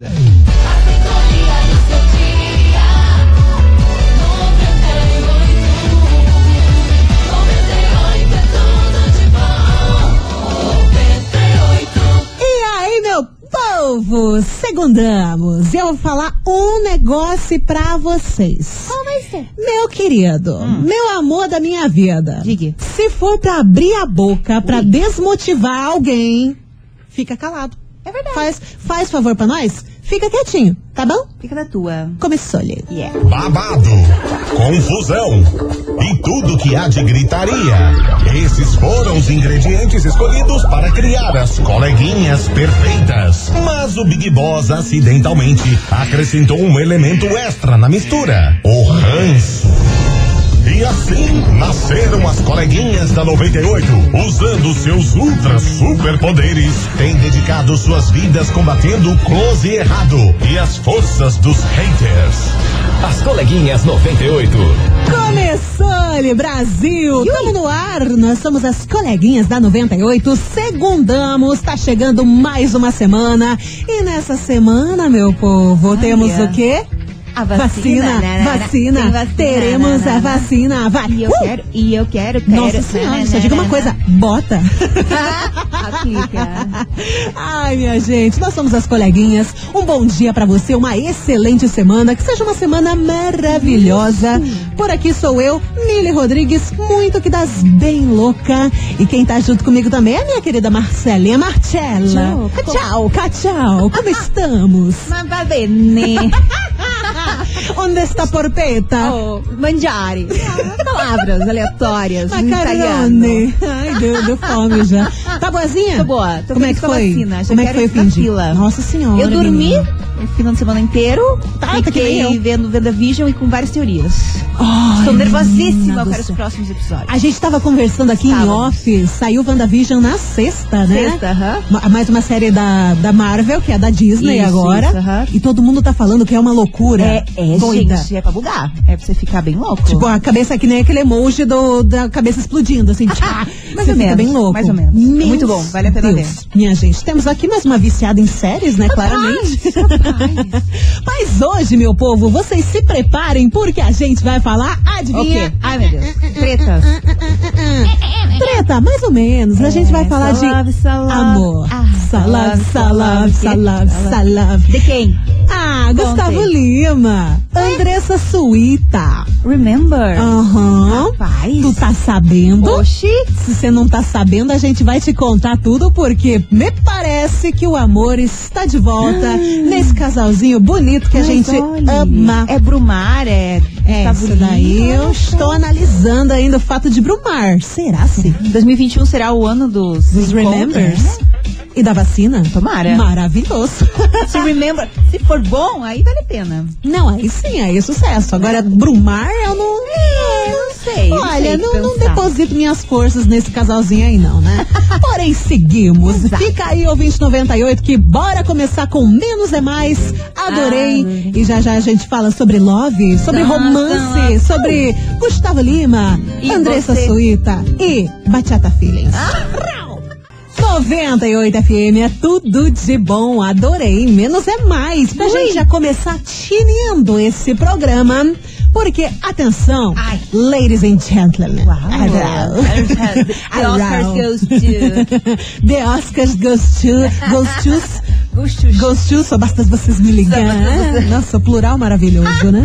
E aí, meu povo, segundamos. Eu vou falar um negócio pra vocês. Qual vai ser? Meu querido, meu amor da minha vida. Diga. Se for pra abrir a boca pra desmotivar alguém, fica calado. É verdade. Faz, faz favor pra nós? Fica quietinho, tá bom? Fica da tua. Começou-lhe. Yeah. babado, confusão e tudo que há de gritaria. Esses foram os ingredientes escolhidos para criar as coleguinhas perfeitas. Mas o Big Boss acidentalmente acrescentou um elemento extra na mistura: o ranço. E assim nasceram as coleguinhas da 98, usando seus ultra superpoderes, têm dedicado suas vidas combatendo o close e errado e as forças dos haters. As coleguinhas 98. Começou-lhe, Brasil! Tamo no ar, nós somos as coleguinhas da 98, segundamos, tá chegando mais uma semana. E nessa semana, meu povo, temos o quê? A vacina. Vacina, né, né, né. vacina. Teremos a vacina. Vai. E eu Uh! quero, e eu quero, quero. Nossa senhora, só diga uma coisa, bota. Aplica. Ai, minha gente, nós somos as coleguinhas. Um bom dia pra você, uma excelente semana, que seja uma semana maravilhosa. Por aqui sou eu, Mili Rodrigues, muito que das bem louca. E quem tá junto comigo também é a minha querida Marcelinha Marcella. Tchau. Tchau, tchau. Como estamos? Ma va bene. Onde está a porpeta? Oh, mangiare. Palavras aleatórias. Macarone. Ai, deu, deu fome já. Tá boazinha? Tô boa. Tô Como é que foi? vacina. Já Como é que foi o fim de? Nossa senhora. Eu dormi menina. O final de semana inteiro. Tá, tá fiquei eu. vendo WandaVision e com várias teorias. Estou nervosíssima para os próximos episódios. A gente tava conversando aqui em Tava. off, saiu WandaVision na sexta, né? Sexta, aham. Ma- Mais uma série da, da Marvel, que é da Disney Isso, agora. isso, aham. E todo mundo tá falando que é uma loucura. É, é, doida. gente, é pra bugar. É pra você ficar bem louco. Tipo, a cabeça é que nem aquele emoji do, da cabeça explodindo, assim, tchá, Mais você ou fica menos, bem louco. mais ou menos. É Meu muito bom, vale a pena Deus. Minha gente, temos aqui mais uma viciada em séries, né, claramente. Mas hoje, meu povo, vocês se preparem, porque a gente vai falar, adivinha? quê? Ai, meu Deus. Tretas. Treta, mais ou menos. A gente vai É, falar de amor. Ah, salave, salave, salave, salave. De quem? Ah, Gustavo. Lima. Andressa Suíta. Remember? Aham. Rapaz. Tu tá sabendo? Oxi. Se você não tá sabendo, a gente vai te contar tudo, porque me parece que o amor está de volta nesse casalzinho bonito que a Mas gente olha, ama. É Brumar, é. É, tá isso bonito, daí eu estou analisando ainda o fato de Brumar. Será sim? 2021 será o ano dos, Dos Remembers? né? E da vacina? Tomara. Maravilhoso. Se Remember, se for bom, aí vale a pena. Não, aí sim, aí é sucesso. Agora, Brumar, eu não. Sei. Olha, não, não deposito minhas forças nesse casalzinho aí, não, né? Porém, seguimos. Exato. Fica aí, ouvinte 98, que bora começar com Menos é Mais. Adorei. Adorei. E já já a gente fala sobre love, sobre Nossa, romance, nossa. sobre Gustavo Lima, E Andressa você? Suíta e Bachata Feelings. 98 FM é tudo de bom, adorei. Menos é mais. Pra Ui. gente já começar tinindo esse programa. Porque, atenção, Ai. ladies and gentlemen. Hello. The Oscars goes to. The Oscars goes to. Goes to. To, só basta vocês me ligarem. Nossa, plural maravilhoso, né?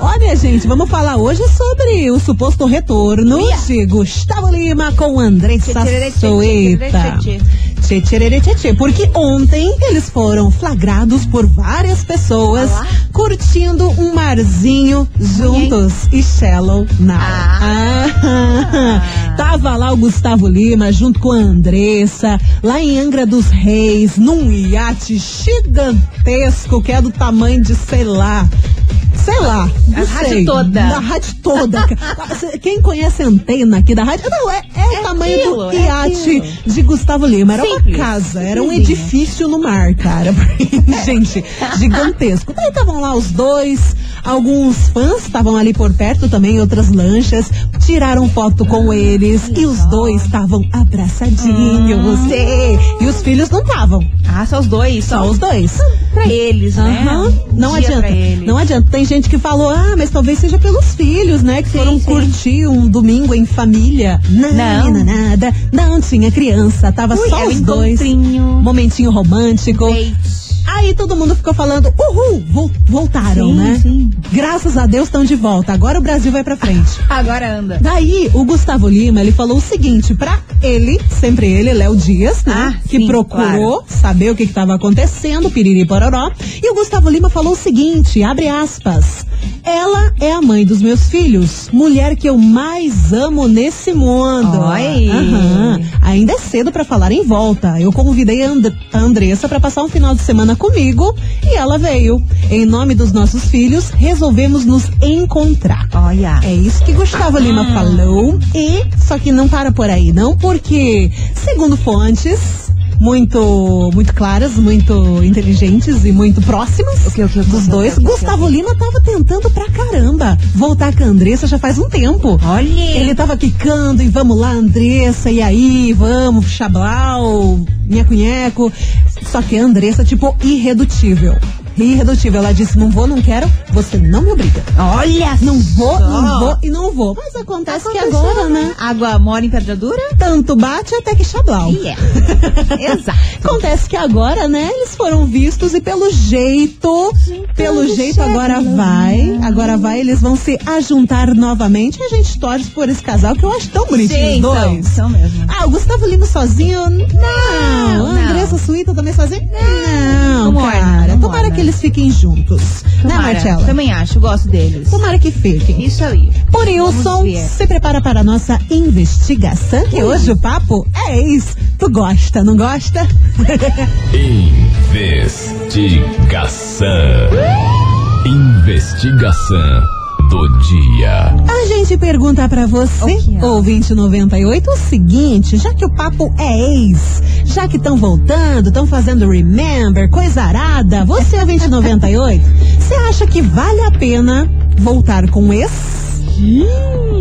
Ó, minha gente, vamos falar hoje sobre o suposto retorno de Gustavo Lima com Andressa Tchê, tchê, tchê, tchê, tchê. Porque ontem eles foram flagrados por várias pessoas Olá. curtindo um marzinho juntos e shallow now. Ah. Ah. Tava lá o Gustavo Lima junto com a Andressa, lá em Angra dos Reis, num iate gigantesco que é do tamanho de, sei lá, sei lá. A não rádio sei, toda. Da rádio toda. Quem conhece a antena aqui da rádio, não, é, é, o tamanho aquilo, do é iate aquilo. de Gustavo Lima. Era Simples, uma casa, era um edifício no mar, cara. Gente, gigantesco. Daí estavam lá os dois, alguns fãs estavam ali por perto também, outras lanchas. tiraram foto com eles e os dois estavam abraçadinhos. Sim. E os filhos não estavam. Ah, só os dois? Só os dois. Pra eles, né? Aham. Não Dia adianta. Não adianta. Tem gente que falou, ah, mas talvez seja pelos filhos, né? Que Sim, foram sim. curtir um domingo em família. Não, Não. menina, nada. Não tinha criança. Tava Ui, só era os um dois. Momentinho romântico. Date. Aí todo mundo ficou falando, uhul, vol- voltaram, Sim, né? sim. Graças a Deus estão de volta. Agora o Brasil vai pra frente. Agora anda. Daí, o Gustavo Lima, ele falou o seguinte pra ele, sempre ele, Léo Dias, né? Ah, que sim, procurou saber o que estava acontecendo, piriri pororó. E o Gustavo Lima falou o seguinte, abre aspas. Ela é a mãe dos meus filhos, mulher que eu mais amo nesse mundo. Oi. Aham. Ainda é cedo pra falar em volta. Eu convidei a, And a Andressa pra passar um final de semana comigo e ela veio. Em nome dos nossos filhos, resolvemos nos encontrar. Olha. É isso que Gustavo Lima Ah. falou. E só que não para por aí, não, porque segundo fontes muito muito claras, muito inteligentes e muito próximas dos dois, Gustavo? Lima tava tentando pra caramba voltar com a Andressa já faz um tempo. Olha. Ele tava quicando e vamos lá, Andressa, e aí, vamos, Chablau, nheco-nheco. Só que a Andressa, tipo, irredutível. Irredutível. Ela disse, não vou, não quero, você não me obriga. Olha. Não vou, só. não vou e não vou. Mas acontece que agora, né? Água mora em pedra dura? Tanto bate até que Chablau. E é. Exato. Acontece que agora, né, eles foram vistos e pelo jeito, pelo jeito agora né? vai, agora vai, eles vão se ajuntar novamente. E a gente torce por esse casal que eu acho tão bonitinho os Sim, são, dois. são mesmo. Ah, o Gustavo Lima sozinho? Não. Não, A não. Andressa Suíta também sozinha? Não, Não cara. não Tomara que eles fiquem juntos. né, Tomara, Marcela? Também acho, gosto deles. Tomara que fiquem. Isso aí. Por Vamos Wilson, ver. se prepara para a nossa investigação, que hoje o papo é ex. Tu gosta, não gosta? Investigação. Investigação do dia. A gente pergunta pra você, é? ouvinte 98, o seguinte, já que o papo é ex, já que estão voltando, estão fazendo remember, coisa arada, você ouvinte 98, você acha que vale a pena voltar com ex?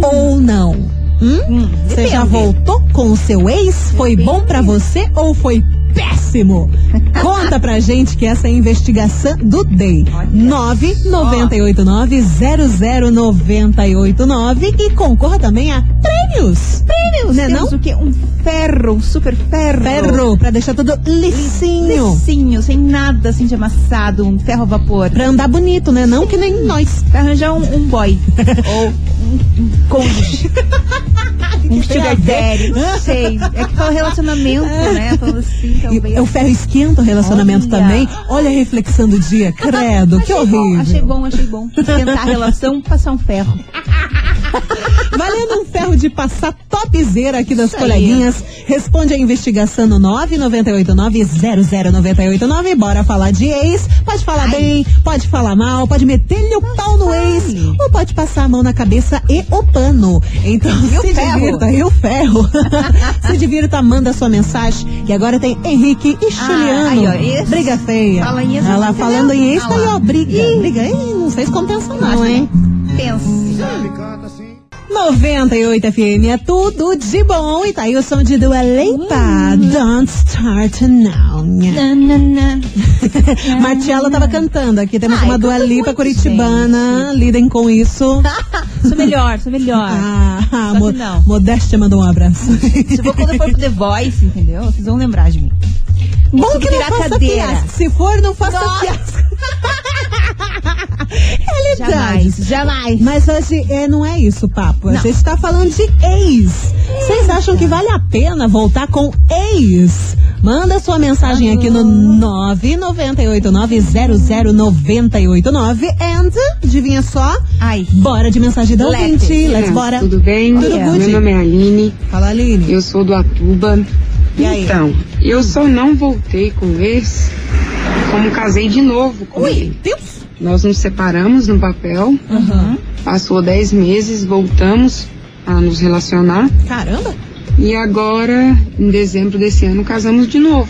Ou não? Hum? Hum, Você já voltou com o seu ex? Foi bom pra você ou foi péssimo? Conta pra gente que essa é a investigação do Day. 998900989 e concorra também a prêmios. Prêmios, né não? o quê? Um ferro, um super ferro. Ferro, pra deixar tudo lisinho. Licinho, sem nada assim de amassado, um ferro a vapor. Pra andar bonito, né? Não que nem nós. Pra arranjar um, um boy. ou um, um cônjuge. um sugar daddy, não sei. É que fala relacionamento, né? Falando assim, E talvez. o ferro esquenta o relacionamento Olha. também. Olha a reflexão do dia. Credo, que Achei bom, horrível. achei bom, achei bom. Tentar a relação, passar um ferro. Valendo um ferro de passar topzera aqui das Isso aí. coleguinhas. Responde a investigação no 998900989. Bora falar de ex. Pode falar Ai. bem, pode falar mal, pode meter-lhe o pau no ex. fale. Ou pode passar a mão na cabeça e o pano. Então E o se ferro. divirta. E o ferro. se divirta, manda sua mensagem. Que agora tem Henrique e Juliano. aí, ó, esse- briga feia. Fala em ex, Ela falando em ex, Ah tá aí, ó, briga. Briga. Ih, não sei se compensa não, hein? Pense. 98 FM é tudo de bom. E tá aí o som de Dua Lipa. Don't start now. Na, na, na. Marcela tava cantando aqui. Temos Ai, uma Dua Lipa curitibana. Lidem com isso. Sou melhor, sou melhor. Ah, ah, mo- não. Modéstia mandou um abraço. Se for quando for pro The Voice, entendeu? Vocês vão lembrar de mim. Bom que não faça fiasco. Se for, não faça Nossa. Jamais, jamais. Mas hoje é, não é isso o papo. A Não. gente tá falando de ex. Vocês acham que vale a pena voltar com ex? Manda sua mensagem aqui no 998900989 and adivinha só? Ai. Bora de mensagem da Let's. ouvinte. Let's bora. Tudo bem? Tudo good? Meu nome é Aline, Fala, Aline. eu sou do Atuba. E aí? Então, eu só não voltei com o ex como casei de novo com Ui, ele. Deus. Nós nos separamos no papel, Uhum. passou 10 meses, voltamos a nos relacionar Caramba. e agora, em dezembro desse ano, casamos de novo.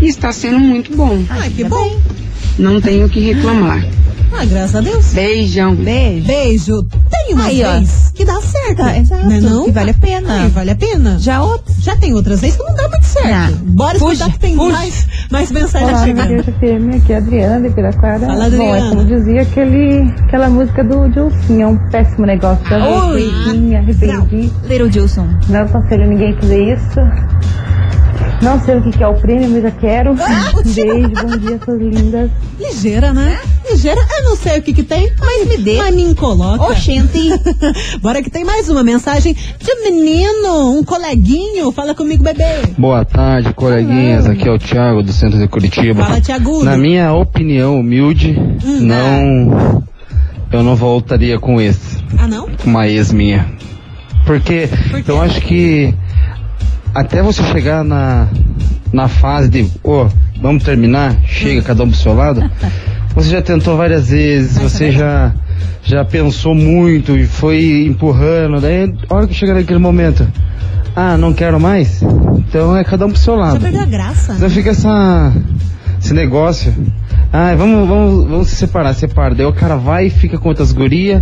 E está sendo muito bom, Ai, que bom. não tenho o que reclamar. Ah, graças a Deus. Beijão. Beijo. Beijo. Tem uma Aí, ó. vez que dá certo. Tá, exato. Né não? Que vale a pena. Aí vale a pena. Já outro. Já tem outras vezes que não dá certo. Não. Bora Fuge, escutar que tem fuge. mais, mais mensagem Olá, chegando. Matheus FM, aqui é a Adriana de Piraquara. Fala, Bom, é Adriana. como dizia aquele, aquela música do Dilcinho, é um péssimo negócio. Já Oi. me arrependi. Little Dilson. Não aconselho ninguém a fazer isso. Não sei o que é o prêmio, mas já quero. Beijo, bom dia, suas lindas. Ligeira, né? Ligeira, eu não sei o que que tem, mas me dê. Mas me coloca. Oxente. Bora que tem mais uma mensagem de um menino, um coleguinho. Fala comigo, bebê. Boa tarde, coleguinhas. Aqui é o Thiago do centro de Curitiba. Fala, Thiago. Na minha opinião humilde, Hum, não. Eu não voltaria com esse, Ah, não? com uma ex minha. Porque Por eu acho que até você chegar na, na fase de, ô, vamos terminar, chega cada um pro seu lado, você já tentou várias vezes, você já, já pensou muito e foi empurrando, daí a hora que chega naquele momento, ah, não quero mais, então é cada um pro seu lado. perdeu a graça. Então fica essa, esse negócio. Ah, vamos, vamos, vamos se separar, separa. Daí o cara vai e fica com outras gurias.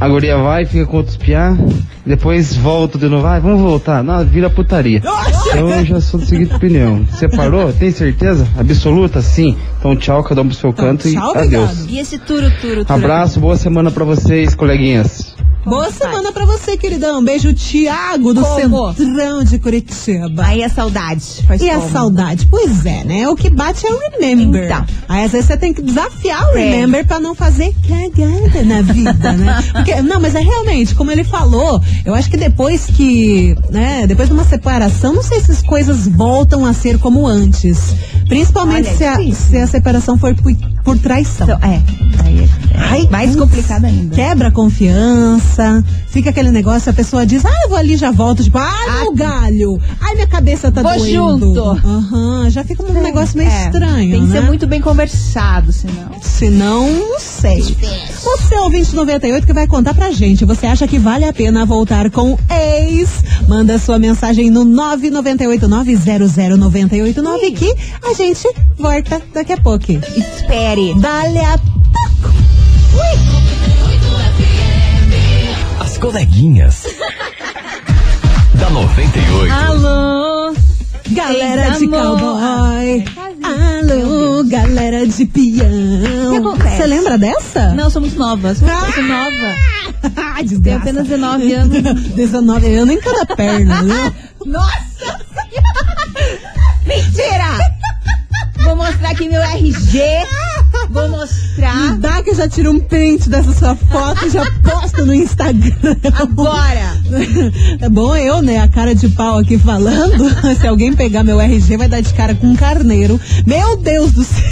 A guria vai fica com outros piá. Depois volta de novo. Ah, vamos voltar. Não, vira putaria. Então eu já sou da seguinte opinião. Separou? Tem certeza? Absoluta? Sim. Então tchau, cada um pro seu canto tchau, e adeus. obrigado. E esse turo, turo, turo. Abraço, boa semana pra vocês, coleguinhas. Boa semana pra você, queridão. Beijo, Tiago, do Como? Centrão de Curitiba. Aí a saudade. Faz E a como? saudade? Pois é, né? O que bate é o remember. Então. Aí às vezes você tem que desafiar o É. remember pra não fazer cagada na vida, né? Porque, não, mas é realmente, como ele falou, eu acho que depois que, né, depois de uma separação, não sei se as coisas voltam a ser como antes. Principalmente Olha, se, a, se a separação for por, por traição. Então, é. Aí é, é Ai, mais putz, complicado ainda. Quebra a confiança, fica aquele negócio, a pessoa diz, ah, eu vou ali e já volto, tipo, ai, meu galho, ai, minha cabeça tá Vou doendo. junto. Aham, já fica um negócio meio É, estranho, Tem que né? ser muito bem conversado, senão. Se não, sei. Você é o 2098 que vai contar pra gente. Você acha que vale a pena voltar com ex? Manda sua mensagem no 998900989 que a gente volta daqui a pouco. Espere. Dale a coleguinhas. da 98. Alô? galera de cowboy. Alô, galera de O que peão. acontece? Você lembra dessa? Não, sou muito nova. Sou muito nova. Ai, Tenho desgraça. apenas 19 anos. 19 anos em cada perna, né? Nossa! Mentira! Vou mostrar aqui meu RG. Vou mostrar Dá que eu já tiro um print dessa sua foto e já posto no Instagram. agora. É bom eu, né? A cara de pau aqui falando. Se alguém pegar meu RG, vai dar de cara com um carneiro. Meu Deus do céu.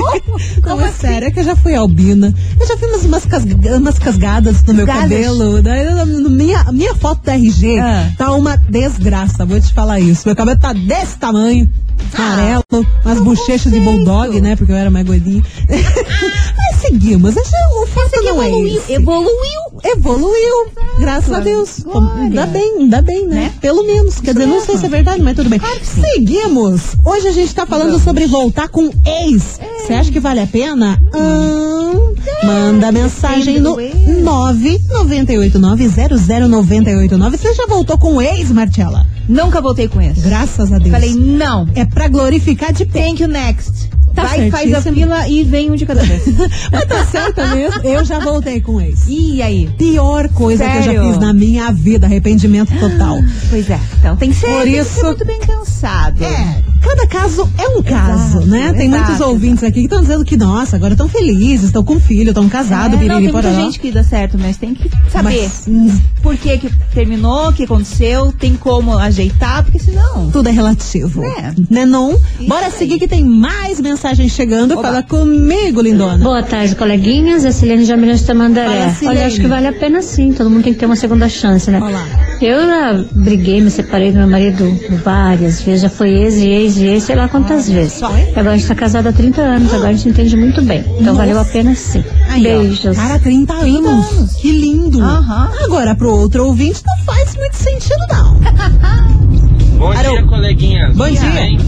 Não, é sério, é que eu já fui albina. Eu já fiz umas, umas, casga- umas casgadas no meu Casgadas? cabelo. Daí, minha, a minha foto da RG Ah. tá uma desgraça, vou te falar isso. Meu cabelo tá desse tamanho. Amarelo, umas bochechas de bulldog, né? Porque eu era mais gordinha. Mas seguimos. Gente- O fato não é Evoluiu. esse. Evoluiu. Evoluiu, graças a Deus. Glória. Ainda bem, ainda bem, né? Né? Pelo menos. Quer dizer, não sei se é verdade, mas tudo bem. Seguimos. Hoje a gente tá falando sobre voltar com ex. Você acha que vale a pena? Hum, manda mensagem no 998900989. Você já voltou com ex, Marcela? Nunca voltei com esse. Graças a Deus. Falei, não. É pra glorificar de pé. Thank you next. Tá Vai, faz a fila e vem um de cada vez. Mas tá certo mesmo. Eu já voltei com ex. e aí? Pior coisa que eu já Sério? fiz na minha vida, arrependimento total. Pois é. Então tem que ser, Por tem que isso- ser muito bem pensado. É, cada caso é um caso, né? Tem exato, muitos ouvintes aqui que estão dizendo que, nossa, agora estão felizes, estão com filho, estão casados, É, não, biriri, tem muita gente que dá certo, mas tem que saber Mas, hum, por que que terminou, o que aconteceu, tem como ajeitar, porque senão... tudo é relativo. É. Né, não? Isso Bora aí. seguir que tem mais mensagens chegando. Oba. Fala comigo, lindona. Boa tarde, coleguinhas. É Silene de Fala, Tamandaré. Olha, acho que vale a pena sim. Todo mundo tem que ter uma segunda chance, né? Olá. Eu já briguei, me separei do meu marido várias vezes. Já foi ex e ex e ex, sei lá quantas vezes. Agora a gente tá casado há 30 anos, agora a gente entende muito bem. Então valeu a pena sim. Aí, ó. Beijos. Cara, 30 anos. anos. Que lindo. Aham. Agora, pro outro ouvinte, não faz muito sentido, não. Bom dia, coleguinhas. Bom dia. bem?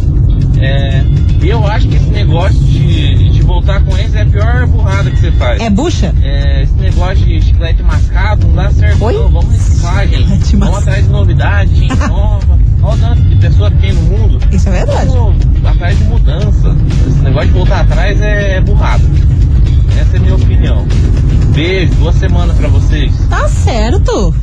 É, eu acho que esse negócio de, de voltar com eles é a pior burrada que você faz. É bucha? É, esse negócio de chiclete mascado não dá certo Oi? não. Vamos reciclar, gente. Vamos atrás de novidade, gente nova. Olha o tanto de pessoa tem no mundo. Isso é verdade. Vamos atrás de mudança. Esse negócio de voltar atrás é burrado. Essa é a minha opinião. Beijo, boa semana pra vocês. Tá certo.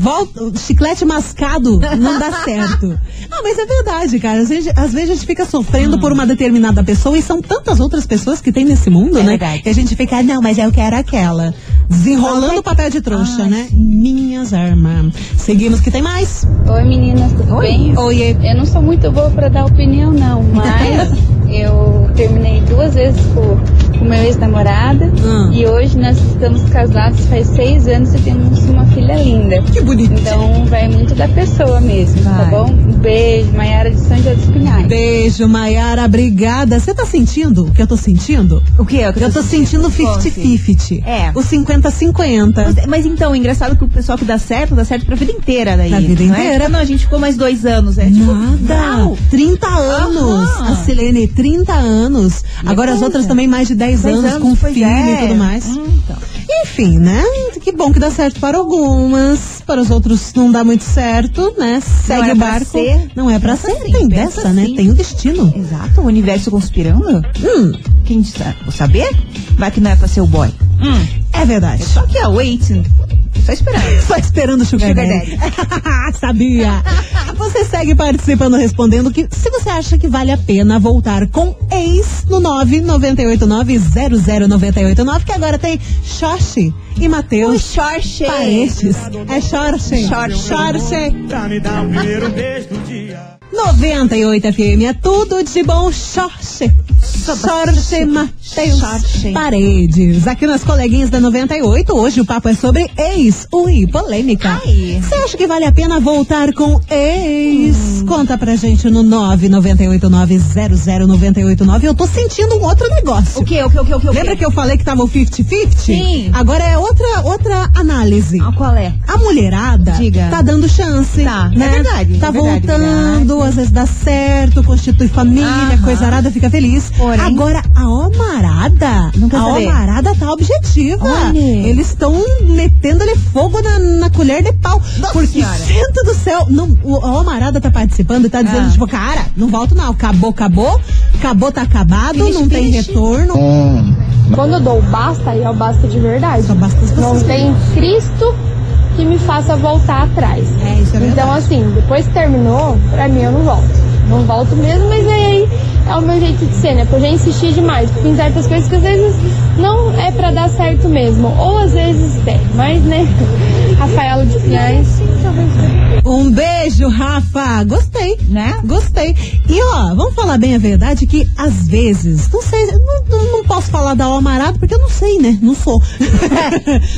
Volta, chiclete mascado não dá certo. Ah, mas é verdade, cara. Às vezes, às vezes a gente fica sofrendo por uma determinada pessoa e são tantas outras pessoas que tem nesse mundo, É né? verdade. Que a gente fica, "Ah, não, mas eu quero aquela. Desenrolando o papel de trouxa, Ah, né? Minhas armas. Seguimos que tem mais. Oi meninas, tudo bem? Oiê. Eu não sou muito boa pra dar opinião não, mas eu terminei duas vezes com com meu ex-namorado Hum. e hoje nós estamos casados faz seis anos e temos uma filha linda. Que bonito. Então vai muito da pessoa mesmo, tá Vai. bom? Um beijo, Maiara de São José dos Pinhais. Beijo, Maiara, obrigada. Você tá sentindo o que eu tô sentindo? O que? é que Eu tô sentindo 50-50. É. O 50-50. Mas, mas então, o engraçado é que o pessoal que dá certo, dá certo pra vida inteira daí. Pra vida não é? inteira. Tipo, não, a gente ficou mais dois anos. É tipo, Nada. uau. 30 anos. Aham. A Silene, 30 anos. Agora as outras também mais de 10, Dez anos, com pois filho é. e tudo mais. Hum, então. Enfim, né? Que bom que dá certo para algumas. Para os outros não dá muito certo, né? Segue era o pra barco. ser. Não é pra ser. Tem pensa dessa, né? assim. Tem o destino. Exato, o universo conspirando. Hum, Quem sabe? Vou saber? Vai que não é pra ser o boy. Hum, é verdade. é só que a waiting. Só esperando. Só esperando o Sugar, Sugar Daddy. Sabia. Você segue participando, respondendo que se você acha que vale a pena voltar com ex no 998900989, que agora tem Xoxi e O Matheus Xorche. Paredes. É. Xorxe. Xorxe. Pra me dar o primeiro beijo do dia. 98 FM é tudo de bom. Xorxe. Xorxe Matheus. Paredes. Aqui nas coleguinhas da 98, hoje o papo é sobre ex, ui, polêmica. Você acha que vale a pena voltar com ex? Hum. Conta pra gente no 998900989. Eu tô sentindo um outro negócio. O que? O que? O que? O que? o quê? Lembra que eu falei que tava o 50-50? Sim. Agora é outra, outra análise. Ah, qual é? A mulherada Diga. tá dando chance. Tá, é né? verdade, Tá é verdade, voltando, verdade. às vezes dá certo, constitui família, Aham. coisa arada, fica feliz. Porém- Agora, a Omarada, Não quer a saber. Omarada tá objetiva. Olha. Eles estão metendo-lhe fogo na, na colher de pau. Nossa porque, Senhora. santo do céu, não, o, a Omarada tá participando e tá dizendo, Ah. tipo, cara, não volto não, acabou, acabou, acabou, tá acabado, Finish, não tem retorno. Quando eu dou o basta, aí é o basta de verdade. Só basta as Não tem Cristo que me faça voltar atrás. É, isso é verdade. Então, assim, depois que terminou, pra mim eu não volto. Não volto mesmo, mas aí é o meu jeito de ser, né? Porque eu já insisti demais. Porque tem certas coisas que às vezes não é pra dar certo mesmo. Ou às vezes tem. Mas, né? Rafaela de Pinhais. Um beijo, Rafa. Gostei. Né? Gostei. E ó, vamos falar bem a verdade que às vezes, não sei, não, não, não posso falar da Almarado porque eu não sei, né? Não sou.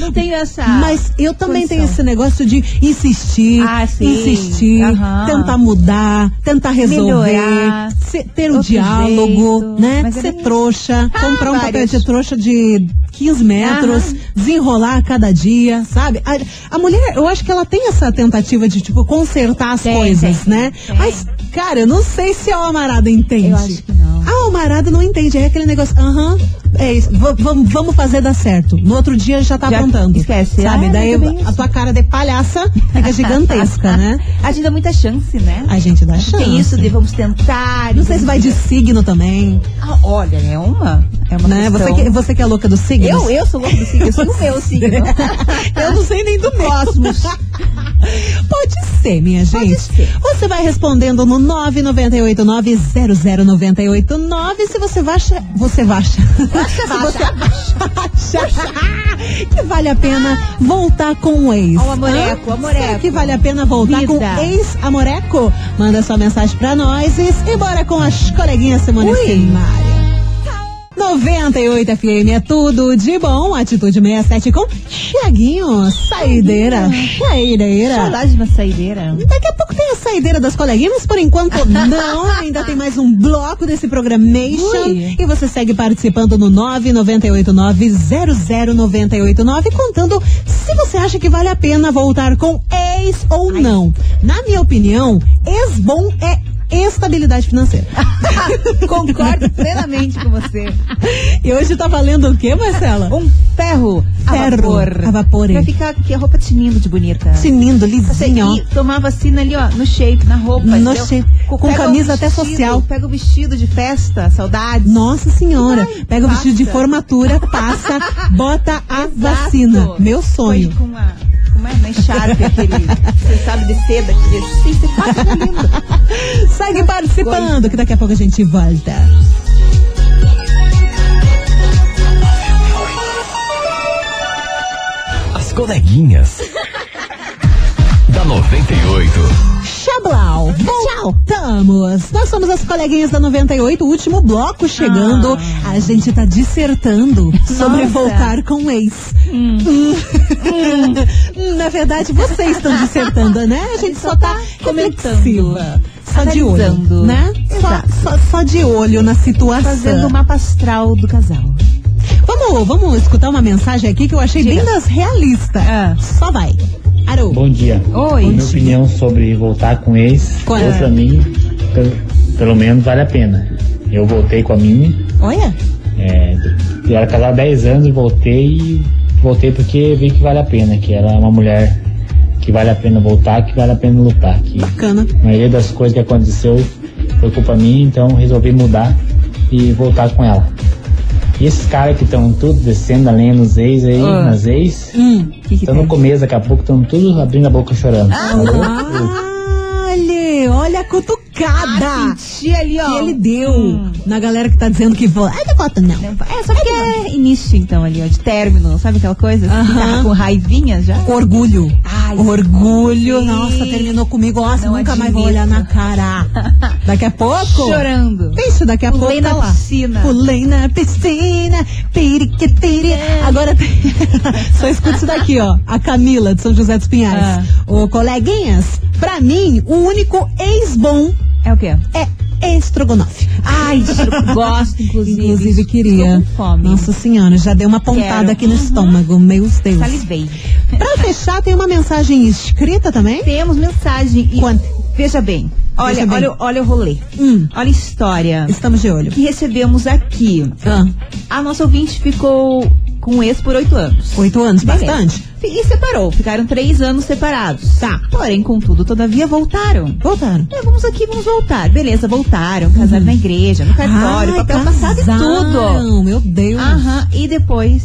Não tenho essa. Mas eu também tenho condição. esse negócio de insistir, Ah, insistir, Aham. tentar mudar, tentar resolver, Melhorar. se- ter um diálogo, jeito. né? Mas é Ser trouxa, comprar um papel vários. de trouxa de 15 metros, Aham. desenrolar a cada dia, sabe? A, a mulher, eu acho que ela tem essa tentativa de, tipo, consertar as Tem, coisas, tem, né? tem. Mas, cara, eu não sei se a Almarada entende. Eu acho que não. A Almarada não entende. É aquele negócio, aham, é isso, vamos- fazer dar certo. No outro dia já tá Já aprontando. esquece. Sabe? Ah, Daí a tua cara de palhaça fica gigantesca, né? A gente dá muita chance, né? A gente dá chance. Tem isso de vamos tentar. Não sei se vai de signo também, Ah, olha, é uma. É uma né? Você questão. que, você que é louca dos signos. Eu, eu sou louco do signo, eu sou do meu signo. Eu não sei nem do Cosmos. Pode ser, minha Pode gente. ser. Você vai respondendo no 998900989 se você acha, você acha. se você acha que vale a pena voltar com o ex. O amoreco, Hã? o amoreco. Será que vale a pena voltar Vida. com ex-amoreco? Manda sua mensagem pra nós e, e bora com as coleguinhas Simone Ui. 98 FM é tudo de bom. Atitude 67 com Tiaguinho. Saideira. Saideira. Saudade de uma saideira. Daqui a pouco tem a saideira das coleguinhas, mas por enquanto não. Ainda tem mais um bloco desse programation. Ui. E você segue participando no 998900989 contando se você acha que vale a pena voltar com ex ou não. Na minha opinião, ex bom é estabilidade financeira. Concordo plenamente com você. E hoje tá valendo o quê, Marcela? Um ferro, Ferro a vapor. a vapor. Ficar aqui a roupa tinindo de bonita. Tinindo, lisinho, e tomar vacina ali, ó, no shape, na roupa. No shape, com o camisa até vestido, social. Pega o vestido de festa, saudades. Nossa senhora, Vai, pega o vestido de passa. formatura, passa, bota a Exato. vacina. Meu sonho. Põe com a, como é, na encharpe aquele, você sabe, de seda, que deixa. Sim, você passa tá lindo. Segue participando, que daqui a pouco a gente volta. As coleguinhas. da 98. Chablau, voltamos. Nós somos as coleguinhas da 98, o último bloco chegando. A gente tá dissertando sobre Ah. Nossa. voltar com o ex. Hum. Na verdade, vocês estão dissertando, né? A gente só tá comentando. Só de olho, né? Só, só, só de olho na situação. Fazendo o mapa astral do casal. Vamos, vamos escutar uma mensagem aqui que eu achei Diga. bem das realistas. Ah. Só vai. Arô. Bom dia. Oi. Minha opinião sobre voltar com ex, Qual é? eu, pra mim, pelo, pelo menos vale a pena. Eu voltei com a minha, Olha. é, eu era casado há 10 anos e voltei e voltei porque vi que vale a pena, que ela é uma mulher que vale a pena voltar, que vale a pena lutar. Que Bacana. a maioria das coisas que aconteceu foi culpa minha, então resolvi mudar e voltar com ela. E esses caras que estão tudo descendo a lenha nos ex aí, Ah. nas ex, Hum. Que que estão no começo, daqui a pouco estão tudo abrindo a boca chorando. Falou? Olha, olha a cutucada Ah, senti ali, ó. que ele deu Hum. na galera que tá dizendo que vota. Ai, não vota não. É, só porque é início, então, ali, ó, de término, sabe aquela coisa? Assim, Aham. tá com raivinha já? Orgulho. Ai, Orgulho. sim. Nossa, terminou comigo. Nossa, Não nunca mais vou olhar admito. na cara. Daqui a pouco. Chorando. Vixe, daqui a Pulei pouco tá na lá. piscina. Pulei na piscina. Piriquitiri. Agora tem... só escuta isso daqui, ó. A Camila de São José dos Pinhais. Ah. Ô, coleguinhas, pra mim, o único ex-bom É o quê? é estrogonofe. Ai, gosto, inclusive. Inclusive queria. Estou com fome. Nossa senhora, já deu uma pontada Quero. aqui no Uhum. estômago. Meu Deus. Salivei. Pra fechar, tem uma mensagem escrita também? Temos mensagem. E Quanto? Veja bem. Olha, Veja bem. olha, olha o rolê. Hum, Olha a história estamos de olho. que recebemos aqui. Ah, A nossa ouvinte ficou com o ex por oito anos. oito anos, Beleza. bastante. E separou. Ficaram três anos separados. Tá. Porém, contudo, todavia voltaram. Voltaram. É, vamos aqui, vamos voltar. Beleza, voltaram. Casaram na igreja, no cartório, Ai, papel passado e tudo. Meu Deus. Aham. E depois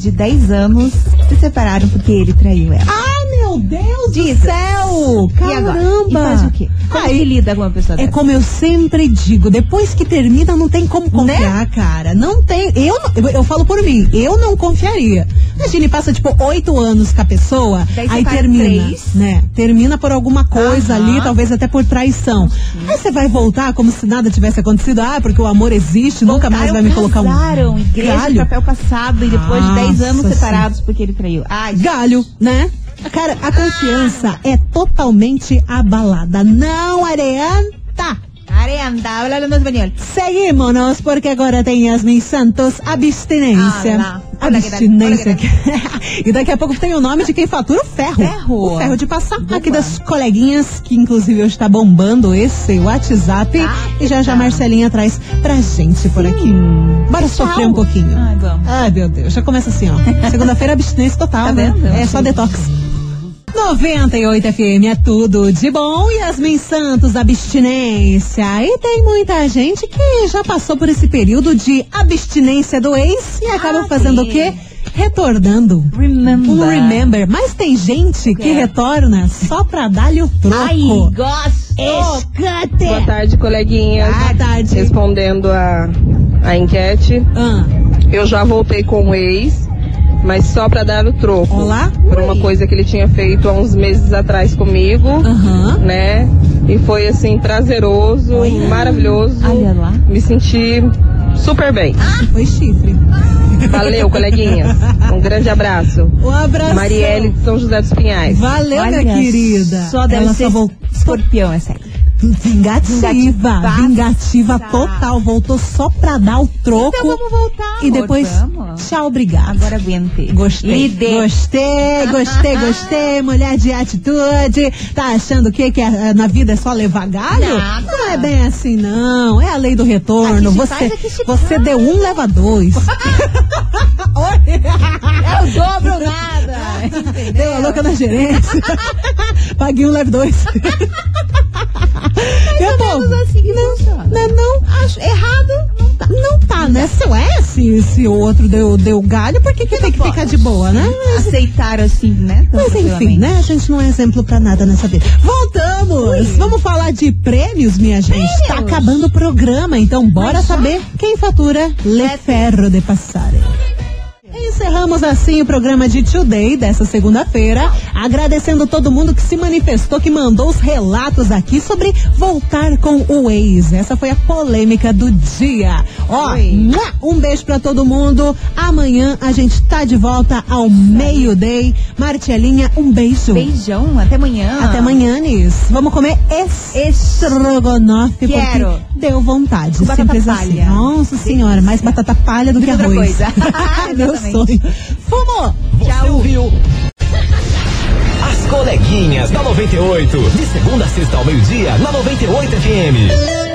de 10 anos, se separaram porque ele traiu ela. Ai, meu Deus do Diz. céu. E agora? E Caramba. faz o quê? Como Aí- lida com uma pessoa É dessa? como eu sempre digo, depois que termina não tem como confiar, cara. Não tem. Eu, eu, eu falo por mim, eu não confiaria. Imagina, passa tipo oito anos com a pessoa, Daí aí termina, três. né? Termina por alguma coisa Aham. ali, talvez até por traição. Aí você vai voltar como se nada tivesse acontecido, ah, porque o amor existe, nunca mais vai me colocar um casaram, igreja, galho. papel passado e depois de 10 anos Nossa separados porque ele traiu. Ai, galho, né? Cara, a confiança é totalmente abalada. Não adianta. Arenda, habla no espanhol. Seguímonos, porque agora tem Yasmin Santos, abstinência. Ah. Olha que abstinência. tal, e daqui a pouco tem o nome de quem fatura o ferro. Ferro. O ferro de passar aqui das coleguinhas, que inclusive hoje tá bombando esse WhatsApp. Tá, e já já tá. Marcelinha traz pra gente por aqui. Bora sofrer um pouquinho. Ai, vamos. Ai, meu Deus, já começa assim, ó. Segunda-feira, abstinência total, Tá né? vendo? É só detox. 98 FM é tudo de bom. Yasmin Santos, abstinência. E tem muita gente que já passou por esse período de abstinência do ex e acaba Ah, fazendo sim. o quê? Retornando. Remember. Um remember. Mas tem gente que É. retorna só pra dar-lhe o troco. Ai, gosto. Boa tarde, coleguinhas. Boa tarde. Respondendo a, a enquete, Ah, eu já voltei com o ex, mas só pra dar o troco. Olá. Por uma coisa que ele tinha feito há uns meses atrás comigo, Aham. né? E foi assim, prazeroso, Olha. maravilhoso. Olha lá. Me senti super bem. Foi chifre. Valeu, coleguinhas. Um grande abraço. Um abraço. Marielle de São José dos Pinhais. Valeu, Olha, minha querida. Só deve Ela ser só escorpião essa aí. Vingativa, Vingativaça. vingativa total. Voltou só pra dar o troco. Então vamos voltar, E amor, depois, vamos. tchau, obrigado. Agora aguente. Gostei. Lide. Gostei, gostei, gostei. Mulher de atitude. Tá achando o quê? Que a- na vida é só levar galho? Nada. Não é bem assim, não. É a lei do retorno. Você, faz, você deu um, leva dois. É o dobro nada. Deu a louca na gerência. Paguei um, leve dois. Meu povo, menos assim que funciona. não, não, Acho errado, não tá. não tá, né? Se é, se, se o outro deu, deu galho, por que, que tem que ficar de boa, né? Aceitar assim, né? Mas enfim, né? A gente não é exemplo pra nada nessa vida. Voltamos! Vamos falar de prêmios, minha gente. Tá acabando o programa, então bora saber quem fatura Le Ferro de Passare. Encerramos assim o programa de Today dessa segunda-feira, agradecendo todo mundo que se manifestou, que mandou os relatos aqui sobre voltar com o ex. Essa foi a polêmica do dia. Ó, um beijo pra todo mundo. Amanhã a gente tá de volta ao meio-day. Martelinha, um beijo. Beijão, até amanhã. Até amanhã, Nis. Vamos comer estrogonofe Quero. Deu vontade. Com batata Simples palha. assim. Nossa senhora, mais batata palha do que outra arroz. coisa. Meu sonho. Fumo! Você ouviu? As coleguinhas da 98. De segunda a sexta ao meio-dia, na 98 FM.